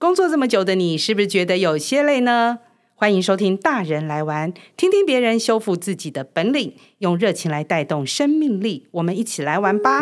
工作这么久的你，是不是觉得有些累呢？欢迎收听《大人来玩》，听听别人修复自己的本领，用热情来带动生命力。我们一起来玩吧！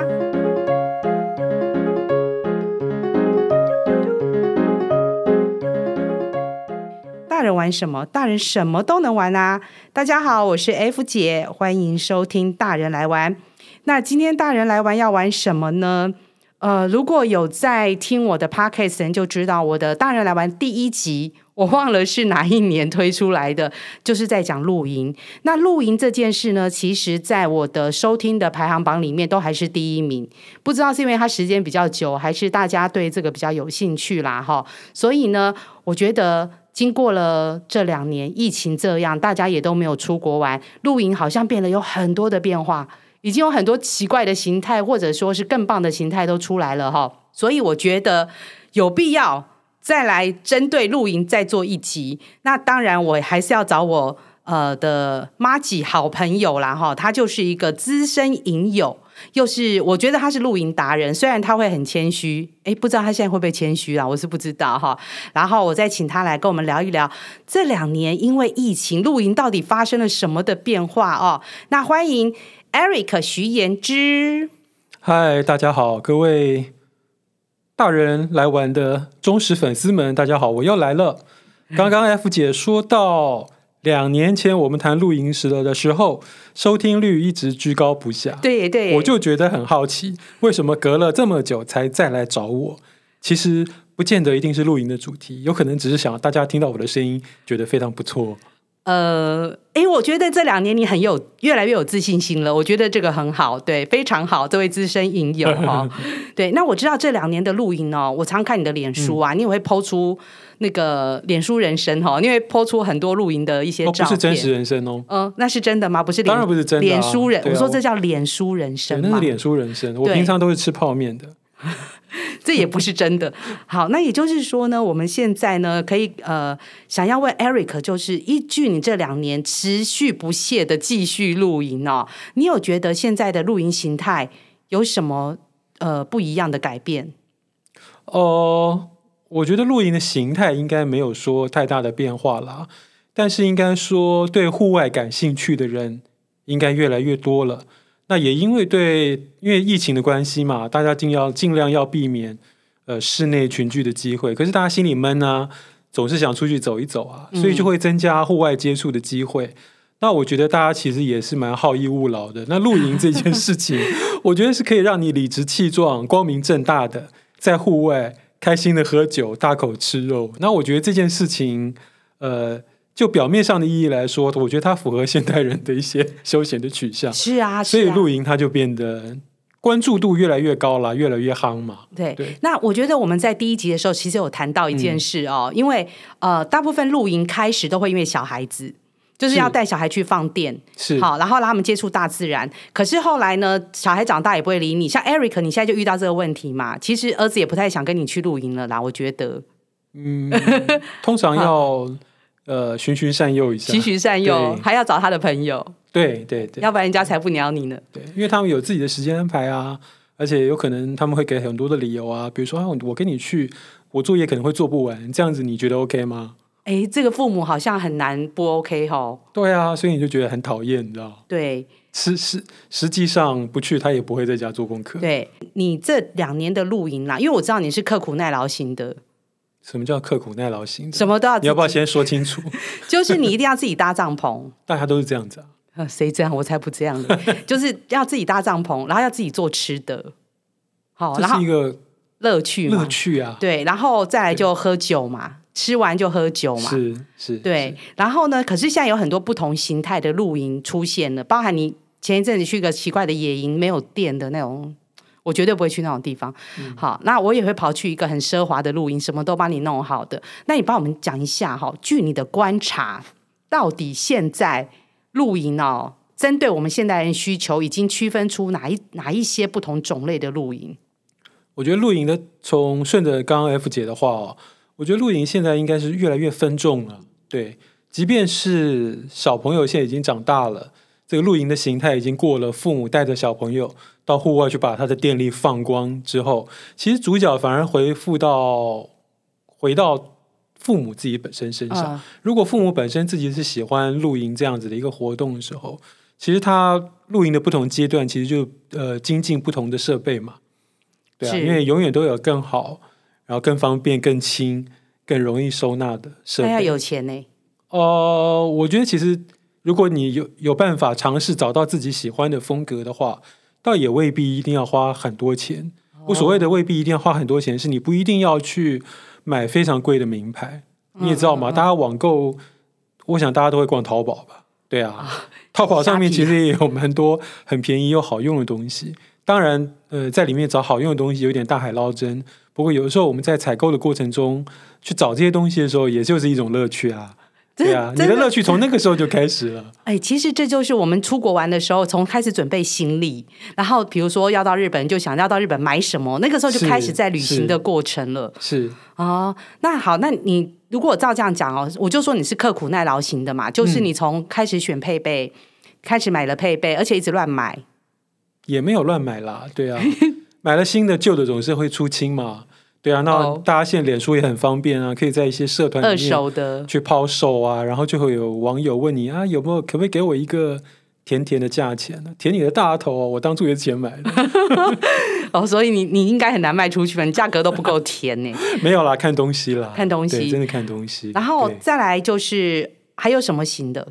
大人玩什么？大人什么都能玩啊！大家好，我是 F 姐，欢迎收听《大人来玩》。那今天大人来玩要玩什么呢？呃，如果有在听我的 podcast 人就知道，我的大人来玩第一集，我忘了是哪一年推出来的，就是在讲露营。那露营这件事呢，其实在我的收听的排行榜里面都还是第一名。不知道是因为它时间比较久，还是大家对这个比较有兴趣啦，哈。所以呢，我觉得经过了这两年疫情这样，大家也都没有出国玩，露营好像变得有很多的变化。已经有很多奇怪的形态，或者说是更棒的形态都出来了哈，所以我觉得有必要再来针对露营再做一集。那当然，我还是要找我呃的妈吉好朋友啦哈，他就是一个资深影友，又是我觉得他是露营达人，虽然他会很谦虚，诶，不知道他现在会不会谦虚啦，我是不知道哈。然后我再请他来跟我们聊一聊这两年因为疫情露营到底发生了什么的变化哦。那欢迎。Eric 徐延之，嗨，大家好，各位大人来玩的忠实粉丝们，大家好，我又来了。刚刚 F 姐说到两年前我们谈露营时了的时候，收听率一直居高不下，对对，我就觉得很好奇，为什么隔了这么久才再来找我？其实不见得一定是露营的主题，有可能只是想大家听到我的声音，觉得非常不错。呃，哎，我觉得这两年你很有越来越有自信心了，我觉得这个很好，对，非常好，这位资深影友哈，对。那我知道这两年的露营哦，我常看你的脸书啊，嗯、你也会 po 出那个脸书人生哈，你会 po 出很多露营的一些照片，哦、不是真实人生哦，嗯、呃，那是真的吗？不是，当然不是真的、啊，脸书人，啊、我说这叫脸书人生，那是脸书人生，我平常都是吃泡面的。这也不是真的。好，那也就是说呢，我们现在呢，可以呃，想要问 Eric，就是依据你这两年持续不懈的继续露营哦，你有觉得现在的露营形态有什么呃不一样的改变？哦、呃，我觉得露营的形态应该没有说太大的变化啦，但是应该说对户外感兴趣的人应该越来越多了。那也因为对，因为疫情的关系嘛，大家尽要尽量要避免呃室内群聚的机会。可是大家心里闷啊，总是想出去走一走啊，所以就会增加户外接触的机会。嗯、那我觉得大家其实也是蛮好逸恶劳的。那露营这件事情，我觉得是可以让你理直气壮、光明正大的在户外开心的喝酒、大口吃肉。那我觉得这件事情，呃。就表面上的意义来说，我觉得它符合现代人的一些休闲的取向。是啊，所以露营它就变得关注度越来越高了，越来越夯嘛。对对。那我觉得我们在第一集的时候，其实有谈到一件事哦，嗯、因为呃，大部分露营开始都会因为小孩子，就是要带小孩去放电，是好，然后让他们接触大自然。可是后来呢，小孩长大也不会理你。像 Eric，你现在就遇到这个问题嘛？其实儿子也不太想跟你去露营了啦。我觉得，嗯，通常要。呃，循循善诱一下，循循善诱，还要找他的朋友，对对对，要不然人家才不鸟你呢。对，因为他们有自己的时间安排啊，而且有可能他们会给很多的理由啊，比如说啊，我跟你去，我作业可能会做不完，这样子你觉得 OK 吗？哎，这个父母好像很难不 OK 吼。对啊，所以你就觉得很讨厌，你知道？对，实实实际上不去，他也不会在家做功课。对，你这两年的露营啦，因为我知道你是刻苦耐劳型的。什么叫刻苦耐劳型？什么都要？你要不要先说清楚？就是你一定要自己搭帐篷。大家都是这样子啊？谁这样？我才不这样的。就是要自己搭帐篷，然后要自己做吃的。好，然后这是一个乐趣，乐趣啊。对，然后再来就喝酒嘛，吃完就喝酒嘛。是是。对，然后呢？可是现在有很多不同形态的露营出现了，包含你前一阵子去一个奇怪的野营，没有电的那种。我绝对不会去那种地方。嗯、好，那我也会跑去一个很奢华的露营，什么都帮你弄好的。那你帮我们讲一下哈，据你的观察，到底现在露营哦，针对我们现代人需求，已经区分出哪一哪一些不同种类的露营？我觉得露营的，从顺着刚刚 F 姐的话哦，我觉得露营现在应该是越来越分众了。对，即便是小朋友现在已经长大了。这个露营的形态已经过了父母带着小朋友到户外去把他的电力放光之后，其实主角反而回复到回到父母自己本身身上。嗯、如果父母本身自己是喜欢露营这样子的一个活动的时候，其实他露营的不同阶段，其实就呃精进不同的设备嘛。对啊，因为永远都有更好，然后更方便、更轻、更容易收纳的设备。那要有钱呢？哦、呃，我觉得其实如果你有有办法尝试找到自己喜欢的风格的话，倒也未必一定要花很多钱。我所谓的未必一定要花很多钱，是你不一定要去买非常贵的名牌。你也知道吗？大家网购，我想大家都会逛淘宝吧？对啊，啊淘宝上面其实也有蛮多很便宜又好用的东西。当然，呃，在里面找好用的东西有点大海捞针。不过有的时候我们在采购的过程中去找这些东西的时候，也就是一种乐趣啊。对啊，你的乐趣从那个时候就开始了。哎，其实这就是我们出国玩的时候，从开始准备行李，然后比如说要到日本，就想要到日本买什么，那个时候就开始在旅行的过程了。是哦，那好，那你如果照这样讲哦，我就说你是刻苦耐劳型的嘛，就是你从开始选配备，嗯、开始买了配备，而且一直乱买。也没有乱买啦，对啊，买了新的，旧的总是会出清嘛，对啊，那大家现在脸书也很方便啊，可以在一些社团里面二手的去抛售啊，然后就会有网友问你啊，有没有可不可以给我一个甜甜的价钱呢？甜你的大头哦，我当初也是钱买的，哦，所以你你应该很难卖出去吧？你价格都不够甜呢。没有啦，看东西啦，看东西，真的看东西。然后再来就是还有什么型的？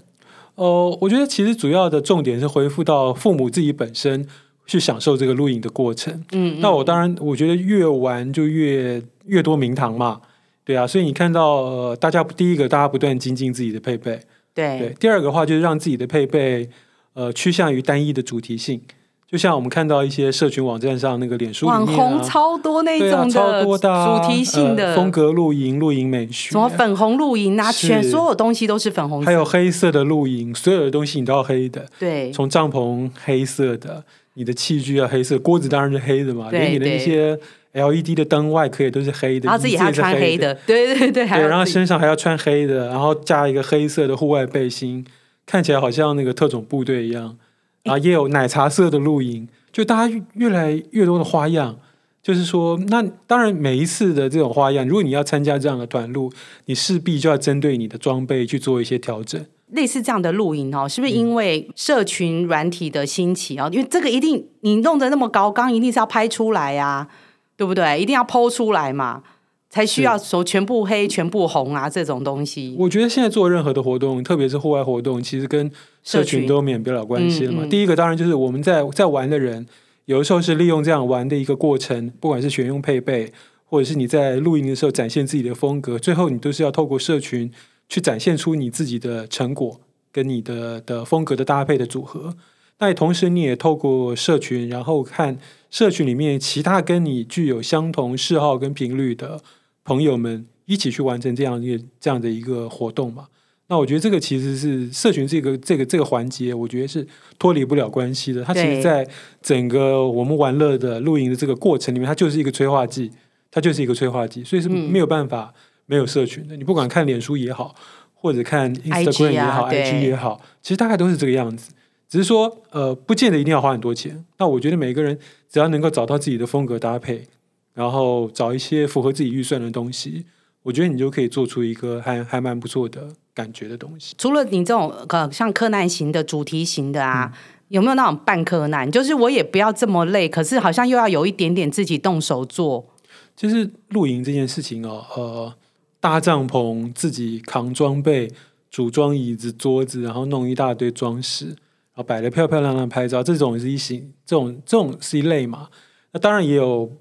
哦、呃，我觉得其实主要的重点是回复到父母自己本身。去享受这个露营的过程，嗯，那我当然我觉得越玩就越越多名堂嘛，对啊，所以你看到呃，大家第一个大家不断精进自己的配备，对，对，第二个话就是让自己的配备呃趋向于单一的主题性，就像我们看到一些社群网站上那个脸书网红超多那种的、啊、超多的、啊、主题性的、呃、风格露营、露营美学，什么粉红露营啊，全所有东西都是粉红色，还有黑色的露营，所有的东西你都要黑的，对，从帐篷黑色的。你的器具啊，黑色锅子当然是黑的嘛，连你的那些 LED 的灯外壳也都是黑的，然后自己还要穿黑的，对对 对，对，然后身上还要穿黑的，然后加一个黑色的户外背心，看起来好像那个特种部队一样。然后也有奶茶色的露营，就大家越来越多的花样，就是说，那当然每一次的这种花样，如果你要参加这样的团路，你势必就要针对你的装备去做一些调整。类似这样的露营哦，是不是因为社群软体的兴起哦？因为这个一定你弄得那么高刚，一定是要拍出来呀、啊，对不对？一定要 PO 出来嘛，才需要说全部黑、全部红啊这种东西。我觉得现在做任何的活动，特别是户外活动，其实跟社群都免不了关系了嘛。嗯嗯、第一个当然就是我们在在玩的人，有的时候是利用这样玩的一个过程，不管是选用配备，或者是你在露营的时候展现自己的风格，最后你都是要透过社群。去展现出你自己的成果跟你的的风格的搭配的组合，那同时你也透过社群，然后看社群里面其他跟你具有相同嗜好跟频率的朋友们一起去完成这样一个这样的一个活动嘛。那我觉得这个其实是社群这个这个这个环节，我觉得是脱离不了关系的。它其实在整个我们玩乐的露营的这个过程里面，它就是一个催化剂，它就是一个催化剂，所以是没有办法。没有社群的，你不管看脸书也好，或者看 Instagram 也好 IG、啊、IG 也好，其实大概都是这个样子。只是说，呃，不见得一定要花很多钱。那我觉得每个人只要能够找到自己的风格搭配，然后找一些符合自己预算的东西，我觉得你就可以做出一个还还蛮不错的感觉的东西。除了你这种呃像柯南型的主题型的啊，嗯、有没有那种半柯南？就是我也不要这么累，可是好像又要有一点点自己动手做。就是露营这件事情哦，呃。搭帐篷，自己扛装备，组装椅子、桌子，然后弄一大堆装饰，然后摆的漂漂亮亮拍照，这种是一型，这种这种是一类嘛。那当然也有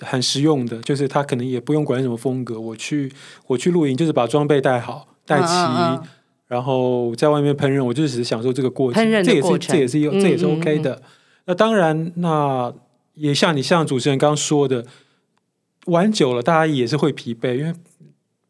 很实用的，就是他可能也不用管什么风格，我去我去露营就是把装备带好带齐，然后在外面烹饪，我就只是享受这个过程，过程这也是这也是这也是 OK 的。嗯嗯嗯那当然，那也像你像主持人刚刚说的，玩久了大家也是会疲惫，因为。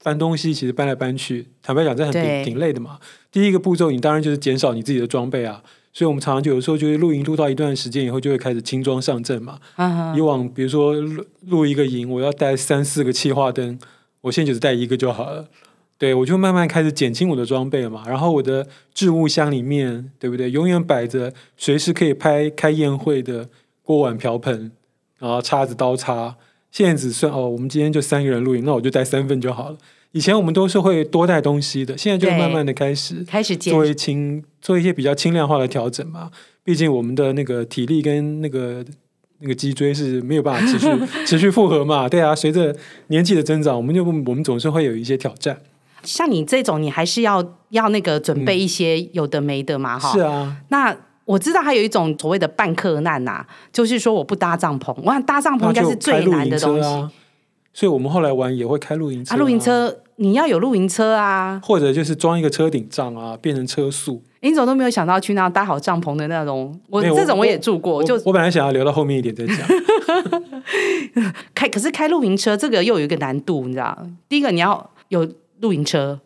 搬东西其实搬来搬去，坦白讲，这很挺挺累的嘛。第一个步骤，你当然就是减少你自己的装备啊。所以我们常常就有时候就是露营露到一段时间以后，就会开始轻装上阵嘛。Uh huh. 以往比如说露露一个营，我要带三四个气化灯，我现在就是带一个就好了。对，我就慢慢开始减轻我的装备嘛。然后我的置物箱里面，对不对？永远摆着随时可以拍开宴会的锅碗瓢盆，然后叉子刀叉。现在只算哦，我们今天就三个人露营，那我就带三份就好了。以前我们都是会多带东西的，现在就慢慢的开始开始做一轻做一些比较轻量化的调整嘛。毕竟我们的那个体力跟那个那个脊椎是没有办法持续 持续负荷嘛。对啊，随着年纪的增长，我们就我们总是会有一些挑战。像你这种，你还是要要那个准备一些有的没的嘛，哈、嗯。是啊。那我知道还有一种所谓的半客难呐、啊，就是说我不搭帐篷，我想搭帐篷应该是最难的东西。所以我们后来玩也会开露营车啊，露营车你要有露营车啊，或者就是装一个车顶帐啊，变成车宿。林总都没有想到去那搭好帐篷的那种？我这种我也住过，我就我本来想要留到后面一点再讲。开可是开露营车这个又有一个难度，你知道？第一个你要有露营车，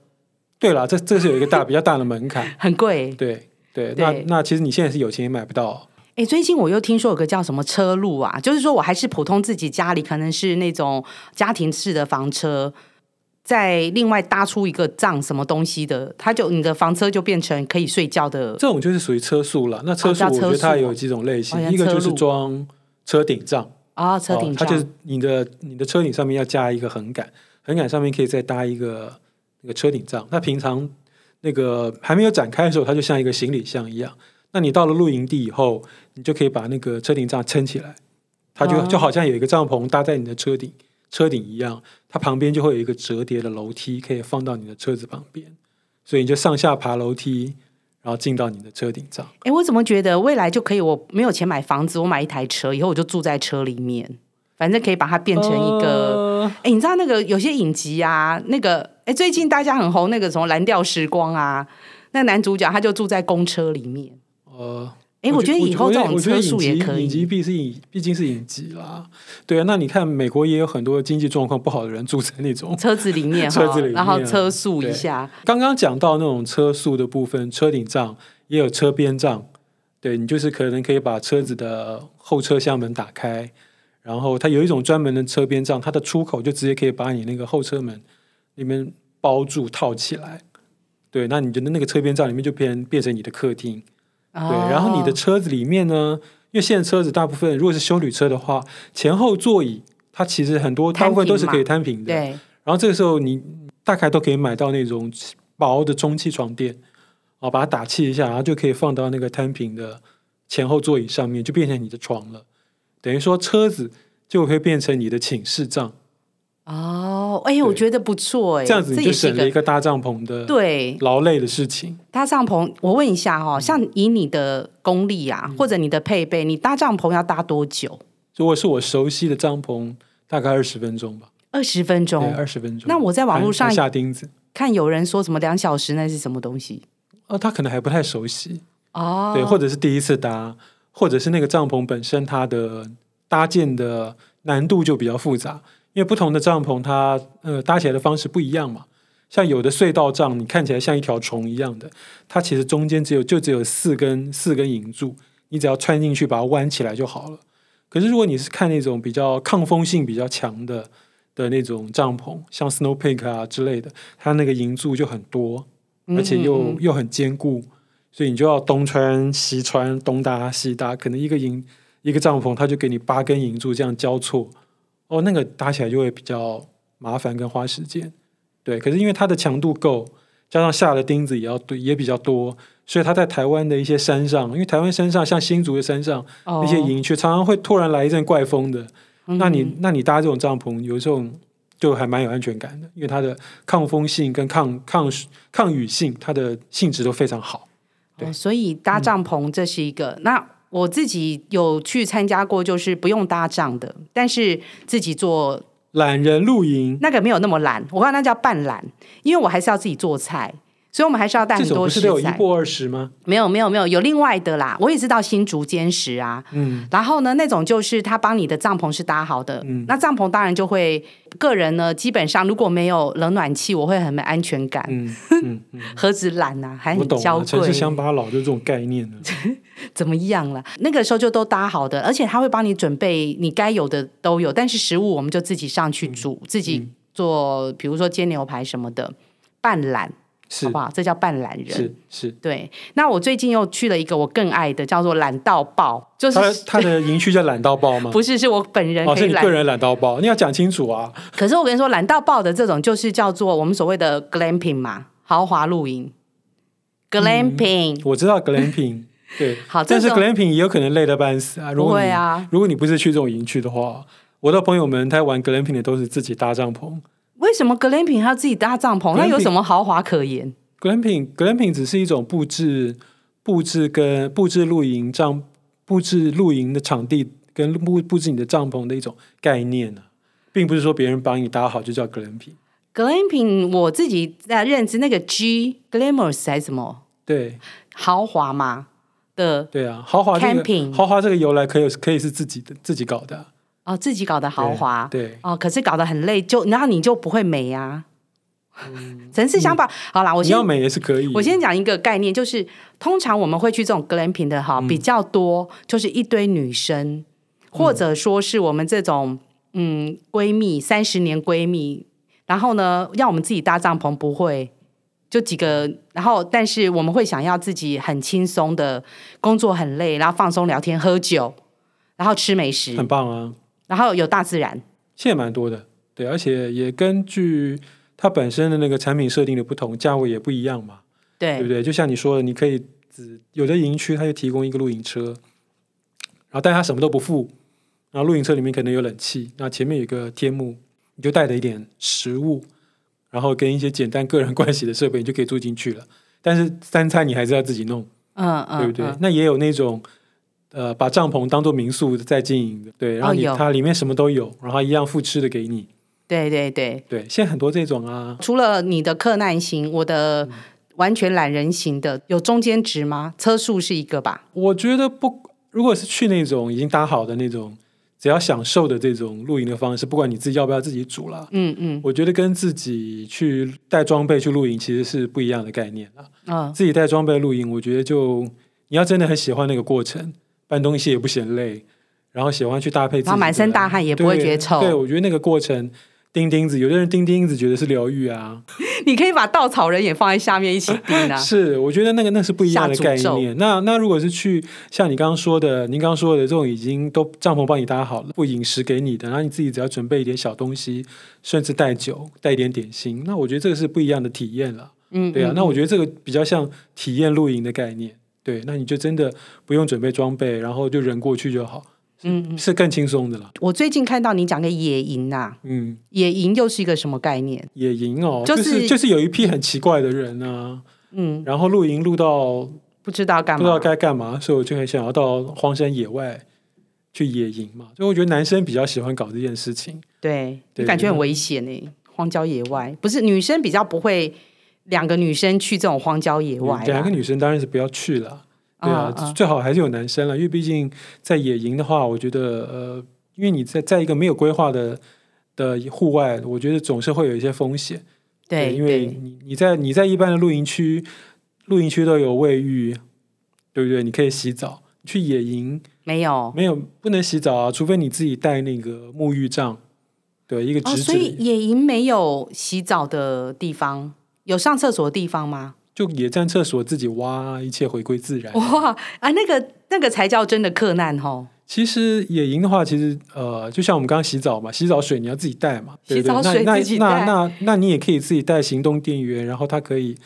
对啦，这这是有一个大比较大的门槛，很贵。对对，那那其实你现在是有钱也买不到。哎，最近我又听说有个叫什么车路啊，就是说我还是普通自己家里可能是那种家庭式的房车，再另外搭出一个帐什么东西的，它就你的房车就变成可以睡觉的。这种就是属于车速了。那车速我觉得它有几种类型，哦、一个就是装车顶帐啊、哦，车顶帐，它就是你的你的车顶上面要加一个横杆，横杆上面可以再搭一个那个车顶帐。那平常那个还没有展开的时候，它就像一个行李箱一样。那你到了露营地以后，你就可以把那个车顶帐撑起来，它就就好像有一个帐篷搭在你的车顶车顶一样，它旁边就会有一个折叠的楼梯，可以放到你的车子旁边，所以你就上下爬楼梯，然后进到你的车顶帐。哎，我怎么觉得未来就可以？我没有钱买房子，我买一台车，以后我就住在车里面，反正可以把它变成一个。哎、呃，你知道那个有些影集啊，那个哎，最近大家很红那个什么蓝调时光啊，那男主角他就住在公车里面。呃，哎，我觉得以后这种车速也可以。影集毕是影，毕竟是影集啦。对啊，那你看美国也有很多经济状况不好的人住在那种车子里面，车子里面，然后车速一下。刚刚讲到那种车速的部分，车顶帐也有车边帐。对，你就是可能可以把车子的后车厢门打开，然后它有一种专门的车边帐，它的出口就直接可以把你那个后车门里面包住套起来。对，那你觉得那个车边帐里面就变变成你的客厅。对，然后你的车子里面呢，因为现在车子大部分如果是修旅车的话，前后座椅它其实很多大部分都是可以摊平的。对。然后这个时候你大概都可以买到那种薄的充气床垫，哦，把它打气一下，然后就可以放到那个摊平的前后座椅上面，就变成你的床了。等于说车子就会变成你的寝室帐。哦，哎，我觉得不错哎，这样子你就省了一个搭帐篷的对劳累的事情。搭帐篷，我问一下哈、哦，像以你的功力啊，嗯、或者你的配备，你搭帐篷要搭多久？如果是我熟悉的帐篷，大概二十分钟吧。二十分钟，二十分钟。那我在网络上下钉子，看有人说什么两小时，那是什么东西？哦，他可能还不太熟悉哦，对，或者是第一次搭，或者是那个帐篷本身它的搭建的难度就比较复杂。因为不同的帐篷它，呃搭起来的方式不一样嘛。像有的隧道帐，你看起来像一条虫一样的，它其实中间只有就只有四根四根银柱，你只要穿进去把它弯起来就好了。可是如果你是看那种比较抗风性比较强的的那种帐篷，像 Snow Peak 啊之类的，它那个银柱就很多，而且又嗯嗯嗯又很坚固，所以你就要东穿西穿，东搭西搭，可能一个银一个帐篷它就给你八根银柱这样交错。哦，那个搭起来就会比较麻烦跟花时间，对。可是因为它的强度够，加上下的钉子也要对也比较多，所以它在台湾的一些山上，因为台湾山上像新竹的山上那些营区，常常会突然来一阵怪风的。嗯、那你那你搭这种帐篷，有时候就还蛮有安全感的，因为它的抗风性跟抗抗抗雨性，它的性质都非常好。对，哦、所以搭帐篷这是一个、嗯、那。我自己有去参加过，就是不用搭帐的，但是自己做懒人露营，那个没有那么懒，我看那叫半懒，因为我还是要自己做菜。所以，我们还是要带很多食材。这不是有一泊二十吗？没有，没有，没有，有另外的啦。我也是到新竹尖石啊。嗯。然后呢，那种就是他帮你的帐篷是搭好的。嗯。那帐篷当然就会，个人呢，基本上如果没有冷暖气，我会很没安全感。嗯嗯。嗯 何止懒啊，还很娇贵。城市乡巴佬就这种概念呢。怎么样了？那个时候就都搭好的，而且他会帮你准备你该有的都有，但是食物我们就自己上去煮，嗯、自己做，比如说煎牛排什么的，半懒。是好不好？这叫半懒人。是是。对。那我最近又去了一个我更爱的，叫做懒到爆，就是他他的营区叫懒到爆吗？不是，是我本人。哦，是你个人懒到爆，你要讲清楚啊。可是我跟你说，懒到爆的这种就是叫做我们所谓的 glamping 嘛，豪华露营。glamping，嗯，我知道 glamping。对，好，但是 glamping 也有可能累得半死啊。如果不会啊，如果你不是去这种营区的话，我的朋友们他玩 glamping 的都是自己搭帐篷。为什么 glamping 他要自己搭帐篷？那有什么豪华可言？glamping glamping 只是一种布置布置跟布置露营帐布置露营的场地跟布布置你的帐篷的一种概念呢、啊，并不是说别人帮你搭好就叫 glamping。glamping 我自己在认知那个 G glamorous 还是什么？对，豪华嘛。的对啊，豪华 camping 豪华这个由来可以可以是自己的自己搞的哦，自己搞的豪华对，对哦，可是搞得很累，就然后你就不会美呀、啊。城、嗯、市想法、嗯、好啦，我先你要美也是可以。我先讲一个概念，就是通常我们会去这种 glamping 的哈、嗯，比较多就是一堆女生，或者说是我们这种嗯闺蜜三十年闺蜜，然后呢要我们自己搭帐篷不会。就几个，然后但是我们会想要自己很轻松的工作很累，然后放松聊天喝酒，然后吃美食，很棒啊。然后有大自然，现在蛮多的，对，而且也根据它本身的那个产品设定的不同，价位也不一样嘛，对，对不对？就像你说的，你可以只有的营区它就提供一个露营车，然后但它什么都不付，然后露营车里面可能有冷气，那前面有个天幕，你就带着一点食物。然后跟一些简单个人关系的设备，你就可以住进去了。但是三餐你还是要自己弄，嗯嗯，对不对？嗯、那也有那种，呃，把帐篷当做民宿在经营的，对。然后你、哦、它里面什么都有，然后一样付吃的给你。对对对对，现在很多这种啊。除了你的克难型，我的完全懒人型的，有中间值吗？车速是一个吧？我觉得不，如果是去那种已经搭好的那种。只要享受的这种露营的方式，不管你自己要不要自己煮了，嗯嗯，我觉得跟自己去带装备去露营其实是不一样的概念了。啊、哦，自己带装备露营，我觉得就你要真的很喜欢那个过程，搬东西也不嫌累，然后喜欢去搭配自己，然后满身大汗也不会觉得臭。对，我觉得那个过程。钉钉子，有的人钉钉子觉得是疗愈啊。你可以把稻草人也放在下面一起钉啊。是，我觉得那个那是不一样的概念。那那如果是去像你刚刚说的，您刚刚说的这种已经都帐篷帮你搭好了，不饮食给你的，然后你自己只要准备一点小东西，甚至带酒，带一点点心，那我觉得这个是不一样的体验了。嗯，对啊。那我觉得这个比较像体验露营的概念。对，那你就真的不用准备装备，然后就人过去就好。嗯，是更轻松的了。我最近看到你讲个野营呐、啊，嗯，野营又是一个什么概念？野营哦，就是、就是、就是有一批很奇怪的人啊，嗯，然后露营露到不知道干嘛，不知道该干嘛，所以我就很想要到荒山野外去野营嘛。所以我觉得男生比较喜欢搞这件事情，对，对，感觉很危险呢。荒郊野外不是女生比较不会，两个女生去这种荒郊野外，两个女生当然是不要去了。对啊，啊，最好还是有男生了，因为毕竟在野营的话，我觉得呃，因为你在在一个没有规划的的户外，我觉得总是会有一些风险。对，对，因为你你在你在一般的露营区，露营区都有卫浴，对不对？你可以洗澡。去野营没有没有不能洗澡啊，除非你自己带那个沐浴帐，对，一个纸质。哦，所以野营没有洗澡的地方，有上厕所的地方吗？就野战厕所自己挖，一切回归自然。哇啊，那个那个才叫真的克难吼。其实野营的话，其实呃，就像我们刚刚洗澡嘛，洗澡水你要自己带嘛，洗澡水那那那，那你也可以自己带行动电源，然后它可以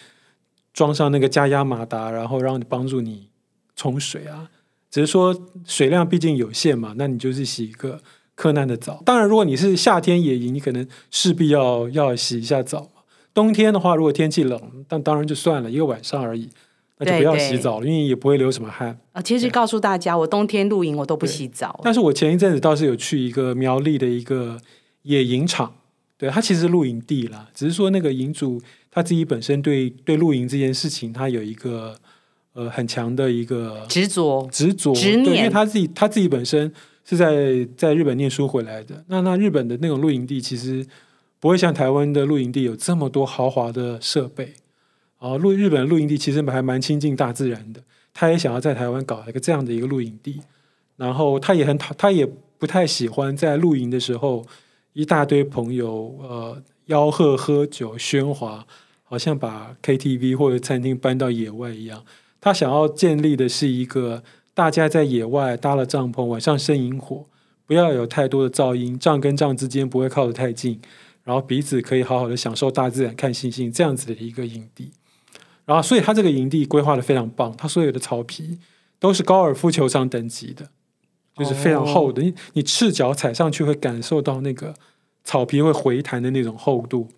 装上那个加压马达，然后让你帮助你冲水啊。只是说水量毕竟有限嘛，那你就是洗一个克难的澡。当然，如果你是夏天野营，你可能势必要要洗一下澡。冬天的话，如果天气冷，但当然就算了，一个晚上而已，那就不要洗澡了，因为也不会流什么汗。啊，其实告诉大家，我冬天露营我都不洗澡。但是我前一阵子倒是有去一个苗栗的一个野营场，对，它其实是露营地啦，只是说那个营主他自己本身对对露营这件事情，他有一个呃很强的一个执着执着执念，因为他自己他自己本身是在在日本念书回来的，那那日本的那种露营地其实。不会像台湾的露营地有这么多豪华的设备，啊，露日本露营地其实还蛮亲近大自然的。他也想要在台湾搞一个这样的一个露营地，然后他也很讨，他也不太喜欢在露营的时候一大堆朋友呃吆喝喝酒喧哗，好像把 KTV 或者餐厅搬到野外一样。他想要建立的是一个大家在野外搭了帐篷，晚上生营火，不要有太多的噪音，帐跟帐之间不会靠得太近，然后彼此可以好好的享受大自然、看星星，这样子的一个营地。然后，所以他这个营地规划的非常棒，他所有的草皮都是高尔夫球场等级的，就是非常厚的，你你赤脚踩上去会感受到那个草皮会回弹的那种厚度。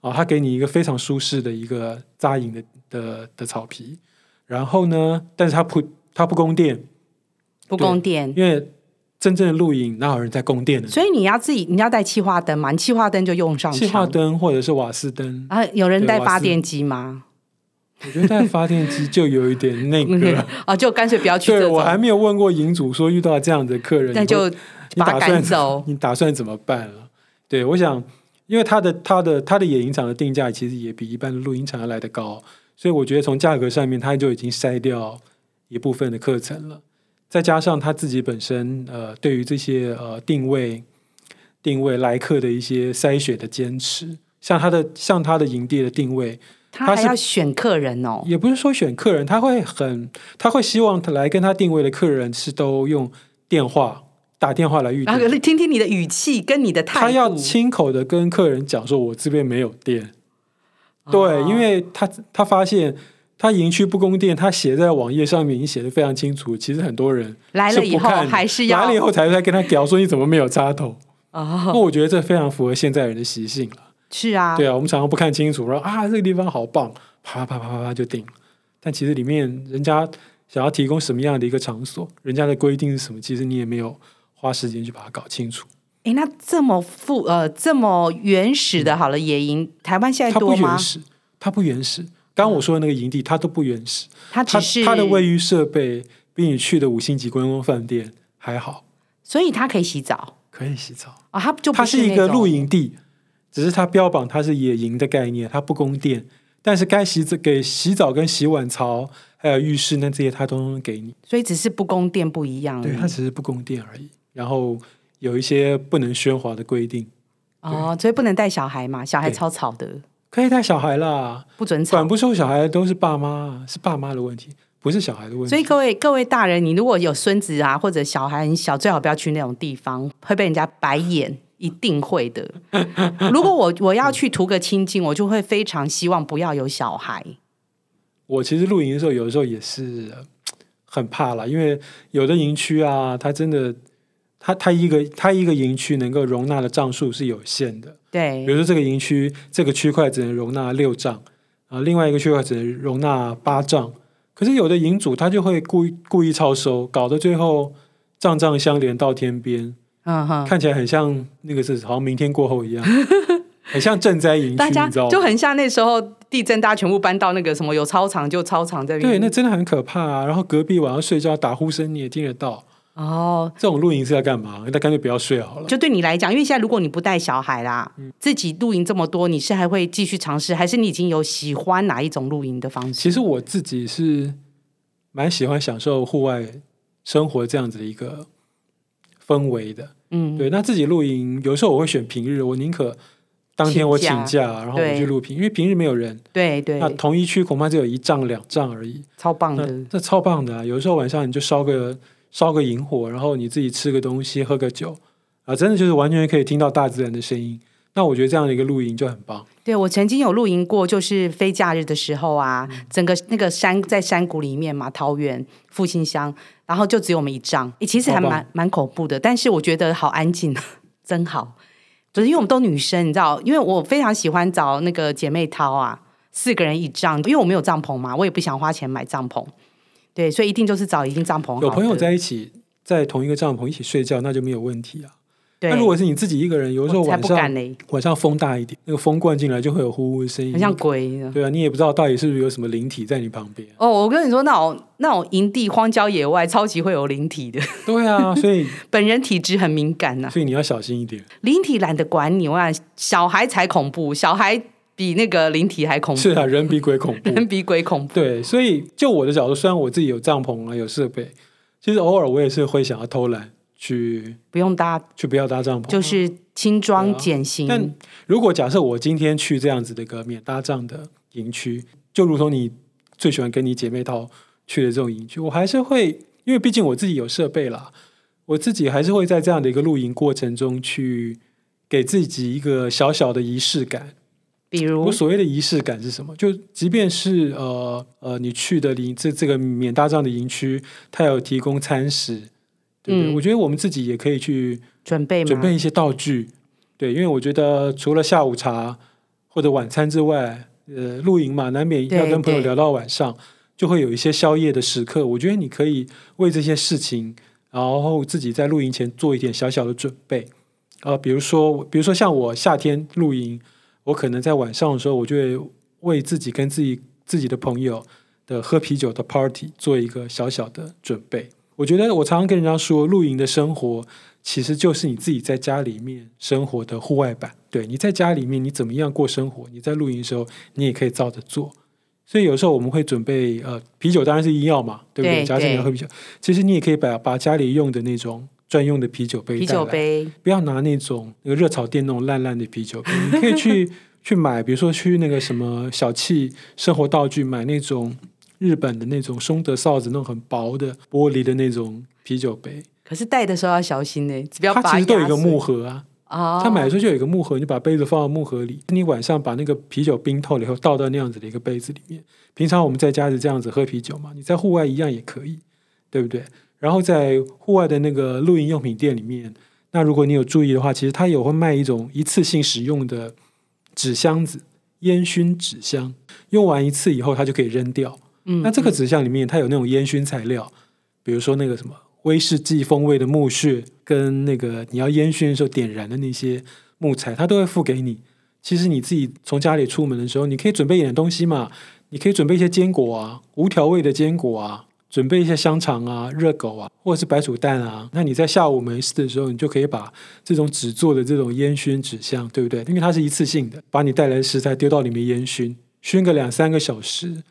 啊，他给你一个非常舒适的一个扎营的的的草皮。然后呢，但是他不，他不供电，不供电，因为真正的露营哪有人在供电的？所以你要自己，你要带气化灯嘛，你气化灯就用上气化灯或者是瓦斯灯啊。有人带发电机吗？我觉得带发电机就有一点那个啊，就干脆不要去。对，我还没有问过营主说遇到这样的客人，那就把他赶走。你打算怎么办了？对，我想，因为他的他的他的野营场的定价其实也比一般的露营场要来得高。所以我觉得从价格上面，他就已经筛掉一部分的课程了。再加上他自己本身，呃，对于这些呃定位、定位来客的一些筛选的坚持，像他的像他的营地的定位，他还要选客人哦。也不是说选客人，他会很，他会希望他来跟他定位的客人是都用电话打电话来预定。啊，听听你的语气跟你的态度，他要亲口的跟客人讲说：“我这边没有电。”对，因为他他发现他营区不供电，他写在网页上面已经写的非常清楚。其实很多人来了以后还是要来了以后才在跟他屌说，你怎么没有插头？啊，那我觉得这非常符合现在人的习性了。是啊，对啊，我们常常不看清楚，然后啊这个地方好棒，啪啪啪啪啪就定了。但其实里面人家想要提供什么样的一个场所，人家的规定是什么，其实你也没有花时间去把它搞清楚。哎，那这么富呃这么原始的好了野营，嗯、台湾现在多吗？它不原始，它不原始。刚刚我说的那个营地，它都不原始。它它，它的卫浴设备比你去的五星级观光饭店还好，所以它可以洗澡，可以洗澡啊、哦。它就它是一个露营地，只是它标榜它是野营的概念，它不供电，但是该洗澡给洗澡跟洗碗槽还有浴室那这些它都能给你。所以只是不供电不一样，对，它只是不供电而已。然后。有一些不能喧哗的规定哦，所以不能带小孩嘛，小孩超吵的。可以带小孩啦，不准吵。管不住小孩都是爸妈，是爸妈的问题，不是小孩的问题。所以各位各位大人，你如果有孙子啊，或者小孩很小，最好不要去那种地方，会被人家白眼，一定会的。如果我我要去图个清静，我就会非常希望不要有小孩。我其实露营的时候，有的时候也是很怕啦，因为有的营区啊，它真的。它它一个它一个营区能够容纳的帐数是有限的，对。比如说这个营区这个区块只能容纳六帐，啊，另外一个区块只能容纳八帐。可是有的营主他就会故意故意超收，搞得最后帐帐相连到天边，嗯哼，看起来很像那个是好像明天过后一样，很像赈灾营区，大家你知道？就很像那时候地震，大家全部搬到那个什么有操场就操场这边，对，那真的很可怕啊。然后隔壁晚上睡觉打呼声你也听得到。哦，这种露营是要干嘛？那干脆不要睡好了。就对你来讲，因为现在如果你不带小孩啦，嗯、自己露营这么多，你是还会继续尝试，还是你已经有喜欢哪一种露营的方式？其实我自己是蛮喜欢享受户外生活这样子的一个氛围的。嗯，对。那自己露营，有时候我会选平日，我宁可当天我请假，请假然后我去露营，因为平日没有人。对对。那同一区恐怕只有一丈两丈而已，超棒的。那，那超棒的啊！有时候晚上你就烧个。烧个萤火，然后你自己吃个东西，喝个酒，啊，真的就是完全可以听到大自然的声音。那我觉得这样的一个露营就很棒。对，我曾经有露营过，就是非假日的时候啊，嗯、整个那个山在山谷里面嘛，桃园复兴乡，然后就只有我们一帐，其实还蛮蛮恐怖的，但是我觉得好安静，真好。就是因为我们都女生，你知道，因为我非常喜欢找那个姐妹淘啊，四个人一帐，因为我没有帐篷嘛，我也不想花钱买帐篷。对，所以一定就是找已经帐篷。有朋友在一起，在同一个帐篷一起睡觉，那就没有问题啊。对。那如果是你自己一个人，有时候晚上晚上风大一点，那个风灌进来就会有呼呼的声音，很像鬼。对啊，你也不知道到底是不是有什么灵体在你旁边。哦，我跟你说，那种那种营地荒郊野外，超级会有灵体的。对啊，所以本人体质很敏感呐、啊，所以你要小心一点。灵体懒得管你，我想小孩才恐怖，小孩。比那个灵体还恐怖。是啊，人比鬼恐怖，人比鬼恐怖。对，所以就我的角度，虽然我自己有帐篷啊，有设备，其实偶尔我也是会想要偷懒，去不用搭，去不要搭帐篷，就是轻装简行。但如果假设我今天去这样子的一个免搭帐的营区，就如同你最喜欢跟你姐妹淘去的这种营区，我还是会，因为毕竟我自己有设备啦，我自己还是会在这样的一个露营过程中去给自己一个小小的仪式感。比如，我所谓的仪式感是什么？就即便是呃呃，你去的营这这个免搭帐的营区，它有提供餐食，对不对？嗯，我觉得我们自己也可以去准备准备一些道具，对，因为我觉得除了下午茶或者晚餐之外，呃，露营嘛，难免要跟朋友聊到晚上，就会有一些宵夜的时刻。我觉得你可以为这些事情，然后自己在露营前做一点小小的准备啊，呃，比如说，比如说像我夏天露营。我可能在晚上的时候，我就会为自己跟自己自己的朋友的喝啤酒的 party 做一个小小的准备。我觉得我常常跟人家说，露营的生活其实就是你自己在家里面生活的户外版。对，你在家里面你怎么样过生活，你在露营的时候你也可以照着做。所以有时候我们会准备呃啤酒，当然是医药嘛，对不对？假设你要喝啤酒，其实你也可以把把家里用的那种。专用的啤酒杯，啤酒杯，不要拿那种那个热炒店那种烂烂的啤酒杯。你可以去去买，比如说去那个什么小气生活道具买那种日本的那种松德哨子那种很薄的玻璃的那种啤酒杯。可是带的时候要小心呢，不要它其实都有一个木盒啊。哦，他买的时候就有一个木盒，你把杯子放到木盒里。你晚上把那个啤酒冰透了以后，倒到那样子的一个杯子里面。平常我们在家是这样子喝啤酒嘛，你在户外一样也可以，对不对？然后在户外的那个露营用品店里面，那如果你有注意的话，其实它有会卖一种一次性使用的纸箱子，烟熏纸箱，用完一次以后它就可以扔掉。嗯，那这个纸箱里面它有那种烟熏材料，比如说那个什么威士忌风味的木屑，跟那个你要烟熏的时候点燃的那些木材，它都会付给你。其实你自己从家里出门的时候，你可以准备一点东西嘛，你可以准备一些坚果啊，无调味的坚果啊。准备一些香肠啊、热狗啊，或者是白煮蛋啊。那你在下午没事的时候，你就可以把这种纸做的这种烟熏纸箱，对不对？因为它是一次性的，把你带来的食材丢到里面烟熏，熏个两三个小时，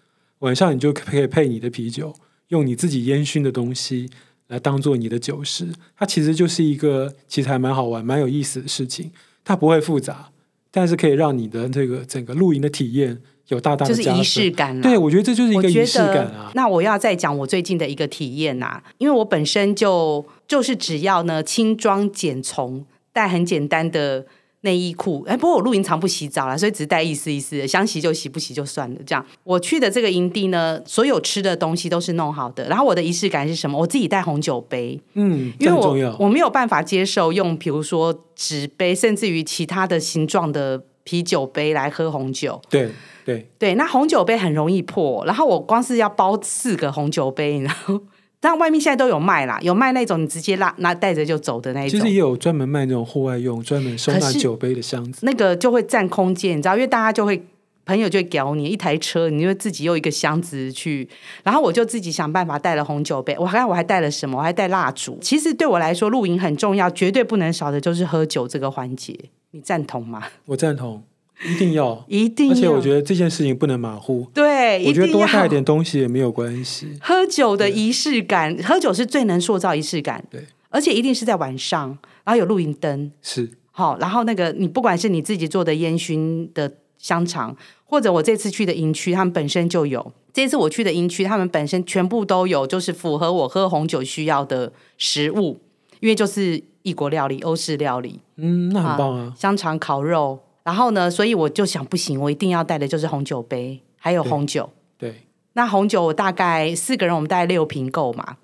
晚上你就可以配你的啤酒，用你自己烟熏的东西来当做你的酒食。它其实就是一个其实还蛮好玩、蛮有意思的事情。它不会复杂，但是可以让你的这个整个露营的体验。有大大的就是仪式感，对，我觉得这就是一个仪式感啊。那我要再讲我最近的一个体验呐，因为我本身就就是只要呢轻装简从，带很简单的内衣裤。哎，不过我露营常不洗澡啦，所以只是带意思意思，想洗就洗，不洗就算了。这样我去的这个营地呢，所有吃的东西都是弄好的。然后我的仪式感是什么？我自己带红酒杯，嗯，因为我我没有办法接受用，比如说纸杯，甚至于其他的形状的啤酒杯来喝红酒。对。对对，那红酒杯很容易破，然后我光是要包四个红酒杯，然后但外面现在都有卖啦，有卖那种你直接拉拿带着就走的那一种。其实也有专门卖那种户外用、专门收纳酒杯的箱子。那个就会占空间，你知道，因为大家就会朋友就会屌你一台车，你就会自己用一个箱子去，然后我就自己想办法带了红酒杯，我还我还带了什么？我还带蜡烛。其实对我来说，露营很重要，绝对不能少的就是喝酒这个环节，你赞同吗？我赞同。一定要，一定要，而且我觉得这件事情不能马虎。对，我觉得多带一点东西也没有关系。喝酒的仪式感，喝酒是最能塑造仪式感。对，而且一定是在晚上，然后有露营灯，是好，然后那个你不管是你自己做的烟熏的香肠，或者我这次去的营区，他们本身就有。这次我去的营区，他们本身全部都有，就是符合我喝红酒需要的食物，因为就是异国料理、欧式料理。嗯，那很棒啊，香肠、烤肉。然后呢，所以我就想，不行，我一定要带的就是红酒杯，还有红酒。对，对，那红酒我大概四个人，我们带六瓶够嘛，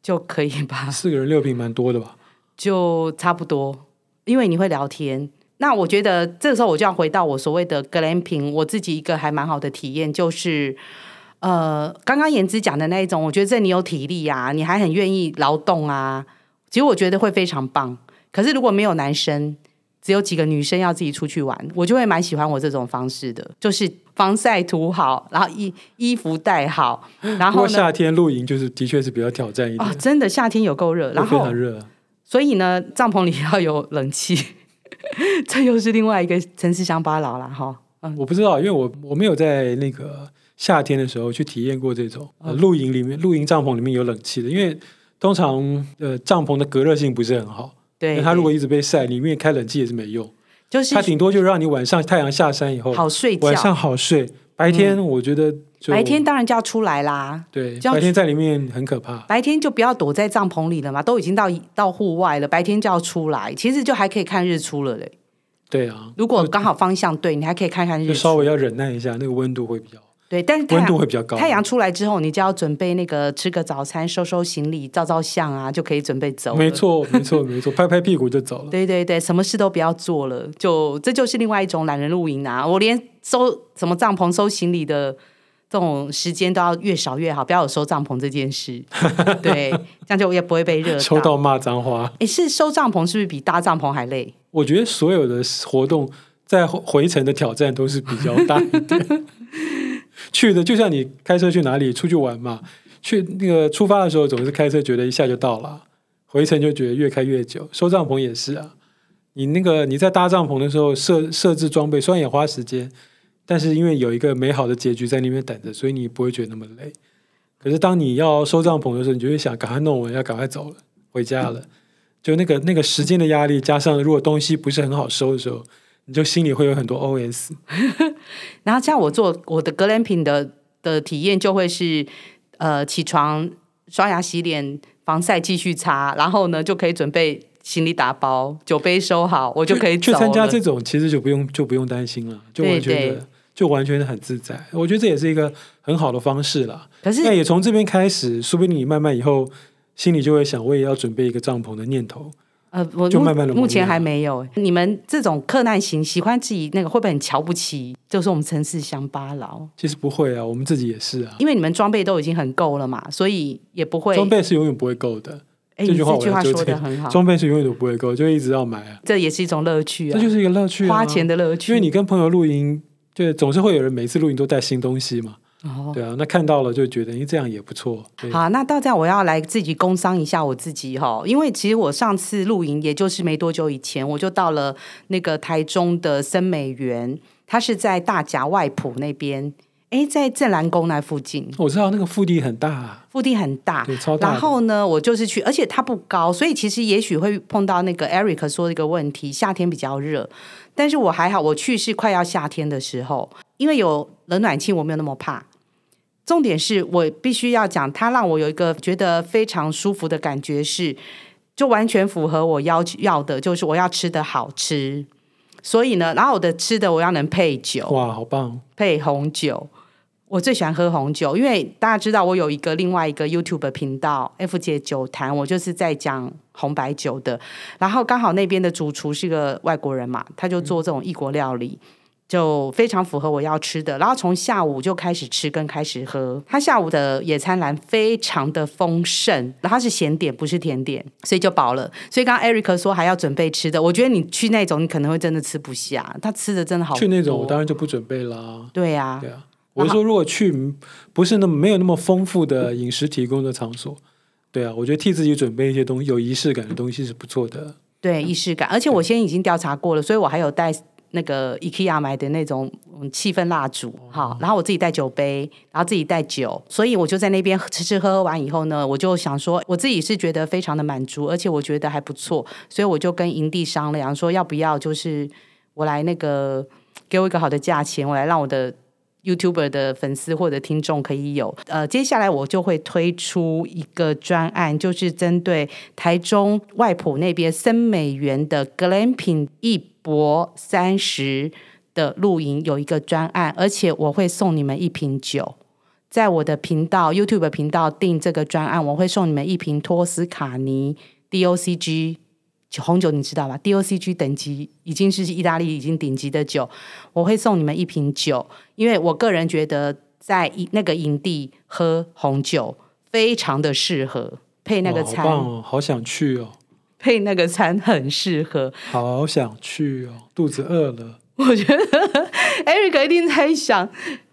就可以吧？四个人六瓶蛮多的吧？就差不多，因为你会聊天。那我觉得这个时候我就要回到我所谓的 glamping，我自己一个还蛮好的体验，就是呃，刚刚言之讲的那一种，我觉得这你有体力啊，你还很愿意劳动啊，其实我觉得会非常棒。可是如果没有男生，只有几个女生要自己出去玩，我就会蛮喜欢我这种方式的，就是防晒涂好，然后衣衣服带好，然后夏天露营就是的确是比较挑战一点。哦，真的夏天有够热，然后非常热，所以呢，帐篷里要有冷气，这又是另外一个城市乡巴佬了哈。嗯，我不知道，因为我我没有在那个夏天的时候去体验过这种、呃、露营里面露营帐篷里面有冷气的，因为通常呃帐篷的隔热性不是很好，对，它如果一直被晒，里面开冷气也是没用。就是它顶多就让你晚上太阳下山以后好睡觉，晚上好睡。白天我觉得、嗯，白天当然就要出来啦。对，白天在里面很可怕。白天就不要躲在帐篷里了嘛，都已经到到户外了，白天就要出来。其实就还可以看日出了嘞。对啊，如果刚好方向对，你还可以看看日出。就稍微要忍耐一下，那个温度会比较。对，但是温度会比较高。太阳出来之后，你就要准备那个吃个早餐，收收行李，照照相啊，就可以准备走。没错，没错，没错，拍拍屁股就走了。对对对，什么事都不要做了，就这就是另外一种懒人露营啊！我连收什么帐篷、收行李的这种时间都要越少越好，不要有收帐篷这件事。对，这样就也不会被热到。收到骂脏话。哎，是收帐篷是不是比搭帐篷还累？我觉得所有的活动在回程的挑战都是比较大一点。去的就像你开车去哪里出去玩嘛，去那个出发的时候总是开车，觉得一下就到了，回程就觉得越开越久。收帐篷也是啊，你那个你在搭帐篷的时候设设置装备，虽然也花时间，但是因为有一个美好的结局在那边等着，所以你不会觉得那么累。可是当你要收帐篷的时候，你就会想赶快弄完，要赶快走了，回家了。就那个那个时间的压力，加上如果东西不是很好收的时候。你就心里会有很多 OS，然后像我做我的 glamping 的的体验，就会是呃起床刷牙洗脸防晒继续擦，然后呢就可以准备行李打包，酒杯收好，我就可以。去参加这种其实就不用就不用担心了，就完全的对对就完全的很自在。我觉得这也是一个很好的方式啦。可是那也从这边开始，说不定你慢慢以后心里就会想，我也要准备一个帐篷的念头。呃，我目目前还没有。你们这种克难型，喜欢自己那个会不会很瞧不起？就是我们城市乡巴佬。其实不会啊，我们自己也是啊。因为你们装备都已经很够了嘛，所以也不会。装备是永远不会够的。哎，这句话说的很好。装备是永远都不会够，就一直要买啊。这也是一种乐趣啊。这就是一个乐趣啊，花钱的乐趣。因为你跟朋友露营，对，总是会有人每次露营都带新东西嘛。哦，对啊，那看到了就觉得，因为这样也不错。好，那到这样我要来自己工商一下我自己哈，因为其实我上次露营，也就是没多久以前，我就到了那个台中的森美园，它是在大甲外埔那边，哎，在镇南宫那附近。我知道那个腹地很大，腹地很大，对，超大。然后呢，我就是去，而且它不高，所以其实也许会碰到那个 Eric 说的一个问题，夏天比较热，但是我还好，我去是快要夏天的时候，因为有冷暖气，我没有那么怕。重点是我必须要讲，它让我有一个觉得非常舒服的感觉是，就完全符合我要要的，就是我要吃的好吃。所以呢，然后我的吃的我要能配酒，哇，好棒！配红酒，我最喜欢喝红酒，因为大家知道我有一个另外一个 YouTube 频道 F 姐酒坛，我就是在讲红白酒的。然后刚好那边的主厨是个外国人嘛，他就做这种异国料理。嗯就非常符合我要吃的，然后从下午就开始吃跟开始喝。他下午的野餐篮非常的丰盛，然后它是咸点不是甜点，所以就饱了。所以刚刚 Eric 说还要准备吃的，我觉得你去那种你可能会真的吃不下，他吃的真的好。去那种我当然就不准备啦。对呀，对啊。我是说如果去不是那么没有那么丰富的饮食提供的场所，对啊，我觉得替自己准备一些东西有仪式感的东西是不错的。对，仪式感，而且我先已经调查过了，所以我还有带。那个 IKEA 买的那种气氛蜡烛，好，然后我自己带酒杯，然后自己带酒，所以我就在那边吃吃喝喝完以后呢，我就想说，我自己是觉得非常的满足，而且我觉得还不错，所以我就跟营地商量说，要不要就是我来那个给我一个好的价钱，我来让我的 YouTuber 的粉丝或者听众可以有，呃，接下来我就会推出一个专案，就是针对台中外埔那边森美园的 Glamping 一。博三十的露营有一个专案，而且我会送你们一瓶酒，在我的频道 YouTube 频道订这个专案，我会送你们一瓶托斯卡尼 DOCG 红酒，你知道吧？DOCG 等级已经是意大利已经顶级的酒，我会送你们一瓶酒，因为我个人觉得在那个营地喝红酒非常的适合配那个餐，好棒哦，好想去哦。配那个餐很适合，好想去哦，肚子饿了。我觉得 Eric 一定在想，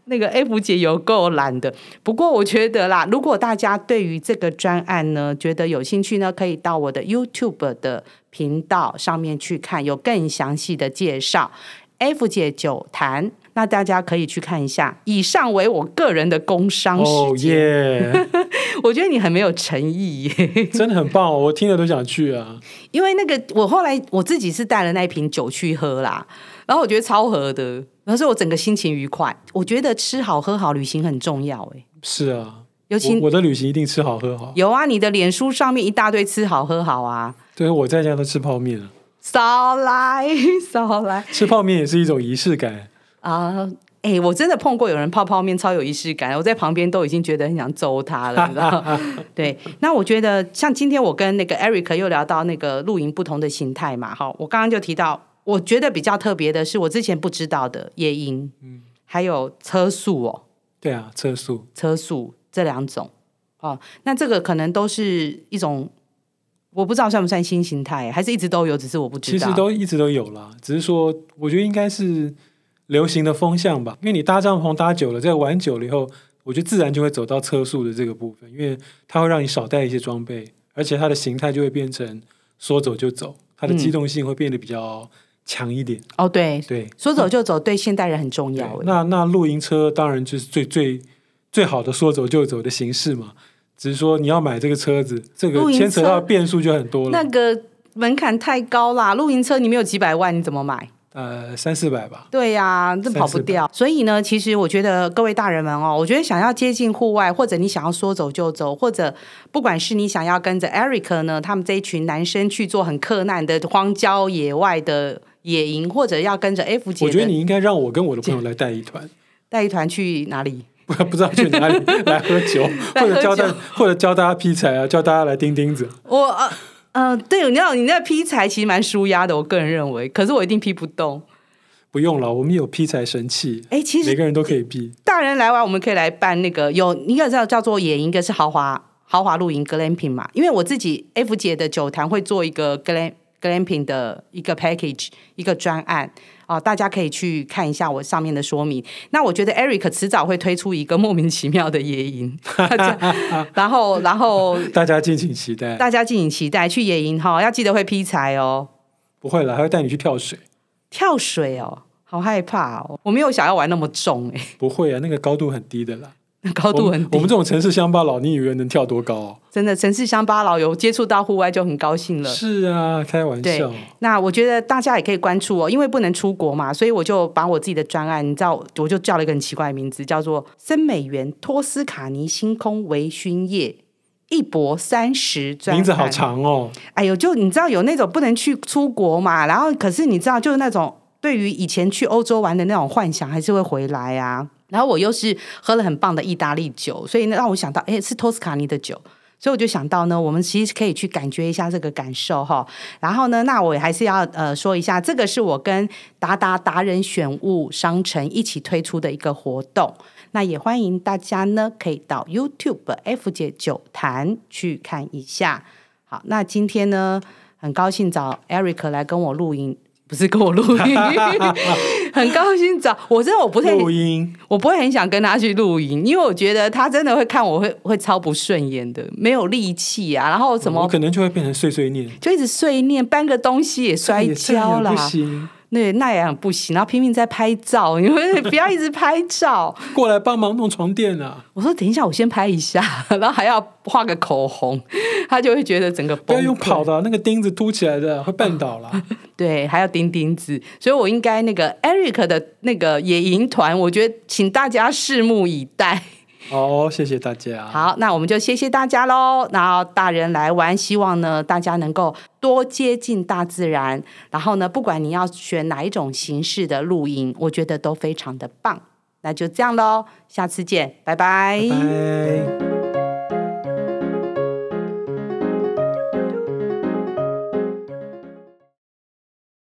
那个 F 姐有够懒的。不过我觉得啦，如果大家对于这个专案呢，觉得有兴趣呢，可以到我的 YouTube 的频道上面去看，有更详细的介绍。F 姐酒谈，那大家可以去看一下。以上为我个人的工商时间。Oh, yeah. 我觉得你很没有诚意耶，真的很棒哦，我听了都想去啊。因为那个我后来我自己是带了那一瓶酒去喝啦，然后我觉得超合的，然后所以我整个心情愉快。我觉得吃好喝好旅行很重要哎。是啊，尤其我，我的旅行一定吃好喝好。有啊，你的脸书上面一大堆吃好喝好啊。对，我在家都吃泡面了。少来 少来，吃泡面也是一种仪式感啊。哎、欸，我真的碰过有人泡泡面超有仪式感，我在旁边都已经觉得很想揍他了，你知道？对，那我觉得像今天我跟那个 Eric 又聊到那个露营不同的形态嘛，哈，我刚刚就提到，我觉得比较特别的是我之前不知道的夜莺，嗯，还有车速哦，对啊，车速，车速这两种，哦，那这个可能都是一种，我不知道算不算新形态，还是一直都有，只是我不知道，其实都一直都有啦，只是说我觉得应该是。流行的风向吧，因为你搭帐篷搭久了，在玩久了以后，我觉得自然就会走到车速的这个部分，因为它会让你少带一些装备，而且它的形态就会变成说走就走，它的机动性会变得比较强一点。哦，对对，说走就走对现代人很重要。那那露营车当然就是最最最好的说走就走的形式嘛，只是说你要买这个车子，这个牵扯到变数就很多了。那个门槛太高啦，露营车你没有几百万，你怎么买？呃，三四百吧。对呀、啊，这跑不掉。所以呢，其实我觉得各位大人们哦，我觉得想要接近户外，或者你想要说走就走，或者不管是你想要跟着 Eric 呢，他们这一群男生去做很克难的荒郊野外的野营，或者要跟着 F 姐，我觉得你应该让我跟我的朋友来带一团，带一团去哪里？不不知道去哪里 来喝酒，或者教大或者教大家劈柴啊，教大家来钉钉子。我呃。嗯、呃，对，你知道你那劈柴其实蛮舒压的，我个人认为。可是我一定劈不动。不用了，我们有劈柴神器。哎，其实每个人都可以劈。大人来玩，我们可以来办那个有，你可知道叫做野营，一个是豪华豪华露营 glamping 嘛。因为我自己 F 姐的酒坛会做一个 glam glamping 的一个 package 一个专案。哦，大家可以去看一下我上面的说明。那我觉得 Eric 迟早会推出一个莫名其妙的野营，然后然后 大家敬请期待，大家敬请期待去野营哈、哦，要记得会劈柴哦。不会了，还会带你去跳水。跳水哦，好害怕哦，我没有想要玩那么重哎。不会啊，那个高度很低的啦。高度很低我，我们这种城市乡巴佬，你以为能跳多高哦？真的，城市乡巴佬有接触到户外就很高兴了。是啊，开玩笑。那我觉得大家也可以关注哦，因为不能出国嘛，所以我就把我自己的专案，你知道，我就叫了一个很奇怪的名字，叫做“森美园托斯卡尼星空微醺夜一博三十”。名字好长哦。哎呦，就你知道有那种不能去出国嘛，然后可是你知道，就是那种对于以前去欧洲玩的那种幻想，还是会回来啊。然后我又是喝了很棒的意大利酒，所以呢让我想到，哎，是托斯卡尼的酒，所以我就想到呢，我们其实可以去感觉一下这个感受哈。然后呢，那我还是要呃说一下，这个是我跟达达达人选物商城一起推出的一个活动，那也欢迎大家呢可以到 YouTube F 姐酒坛去看一下。好，那今天呢很高兴找 Eric 来跟我录音。不是跟我录音，很高兴找我。真的我不太录音，我不会很想跟他去录音，因为我觉得他真的会看我会会超不顺眼的，没有力气啊。然后什么，我可能就会变成碎碎念，就一直碎念，搬个东西也摔跤了。对，那也很不行，然后拼命在拍照，你们不要一直拍照，过来帮忙弄床垫啊！我说等一下，我先拍一下，然后还要画个口红，他就会觉得整个不要用跑的，那个钉子凸起来的会绊倒了。对，还要钉钉子，所以我应该那个 Eric 的那个野营团，我觉得请大家拭目以待。哦，谢谢大家。好，那我们就谢谢大家喽。然后大人来玩，希望呢大家能够多接近大自然。然后呢，不管你要选哪一种形式的露营，我觉得都非常的棒。那就这样喽，下次见，拜拜。拜拜。